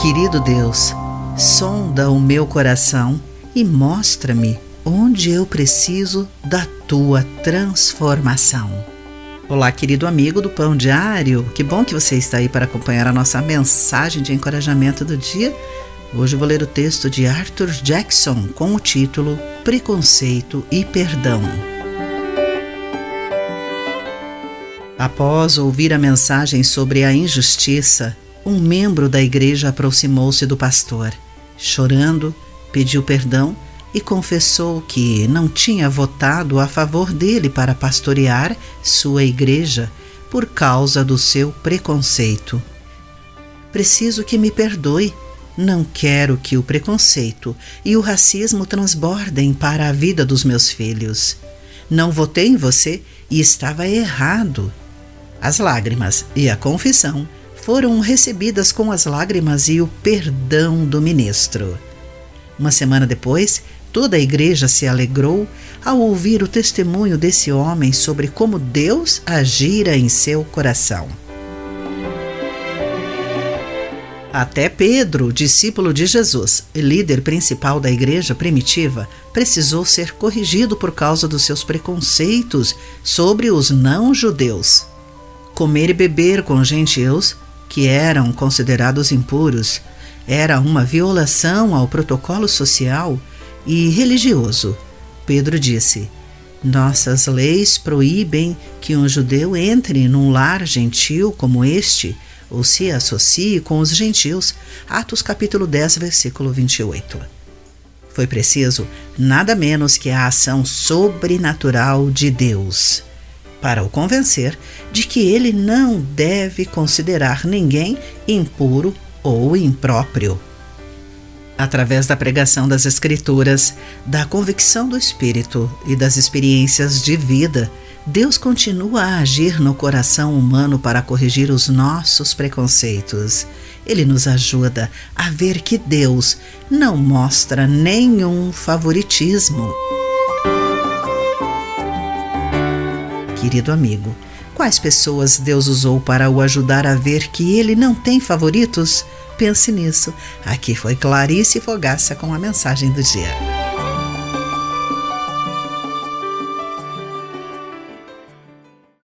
Querido Deus, sonda o meu coração e mostra-me onde eu preciso da tua transformação. Olá, querido amigo do Pão Diário, que bom que você está aí para acompanhar a nossa mensagem de encorajamento do dia. Hoje vou ler o texto de Arthur Jackson com o título Preconceito e Perdão. Após ouvir a mensagem sobre a injustiça, um membro da igreja aproximou-se do pastor. Chorando, pediu perdão e confessou que não tinha votado a favor dele para pastorear sua igreja por causa do seu preconceito. Preciso que me perdoe. Não quero que o preconceito e o racismo transbordem para a vida dos meus filhos. Não votei em você e estava errado. As lágrimas e a confissão foram recebidas com as lágrimas e o perdão do ministro. Uma semana depois, toda a igreja se alegrou ao ouvir o testemunho desse homem sobre como Deus agira em seu coração. Até Pedro, discípulo de Jesus, líder principal da igreja primitiva, precisou ser corrigido por causa dos seus preconceitos sobre os não-judeus comer e beber com gentios, que eram considerados impuros, era uma violação ao protocolo social e religioso. Pedro disse: Nossas leis proíbem que um judeu entre num lar gentil como este ou se associe com os gentios. Atos capítulo 10, versículo 28. Foi preciso nada menos que a ação sobrenatural de Deus para o convencer de que ele não deve considerar ninguém impuro ou impróprio. Através da pregação das Escrituras, da convicção do Espírito e das experiências de vida, Deus continua a agir no coração humano para corrigir os nossos preconceitos. Ele nos ajuda a ver que Deus não mostra nenhum favoritismo. Querido amigo. Quais pessoas Deus usou para o ajudar a ver que ele não tem favoritos? Pense nisso. Aqui foi Clarice Fogaça com a mensagem do dia.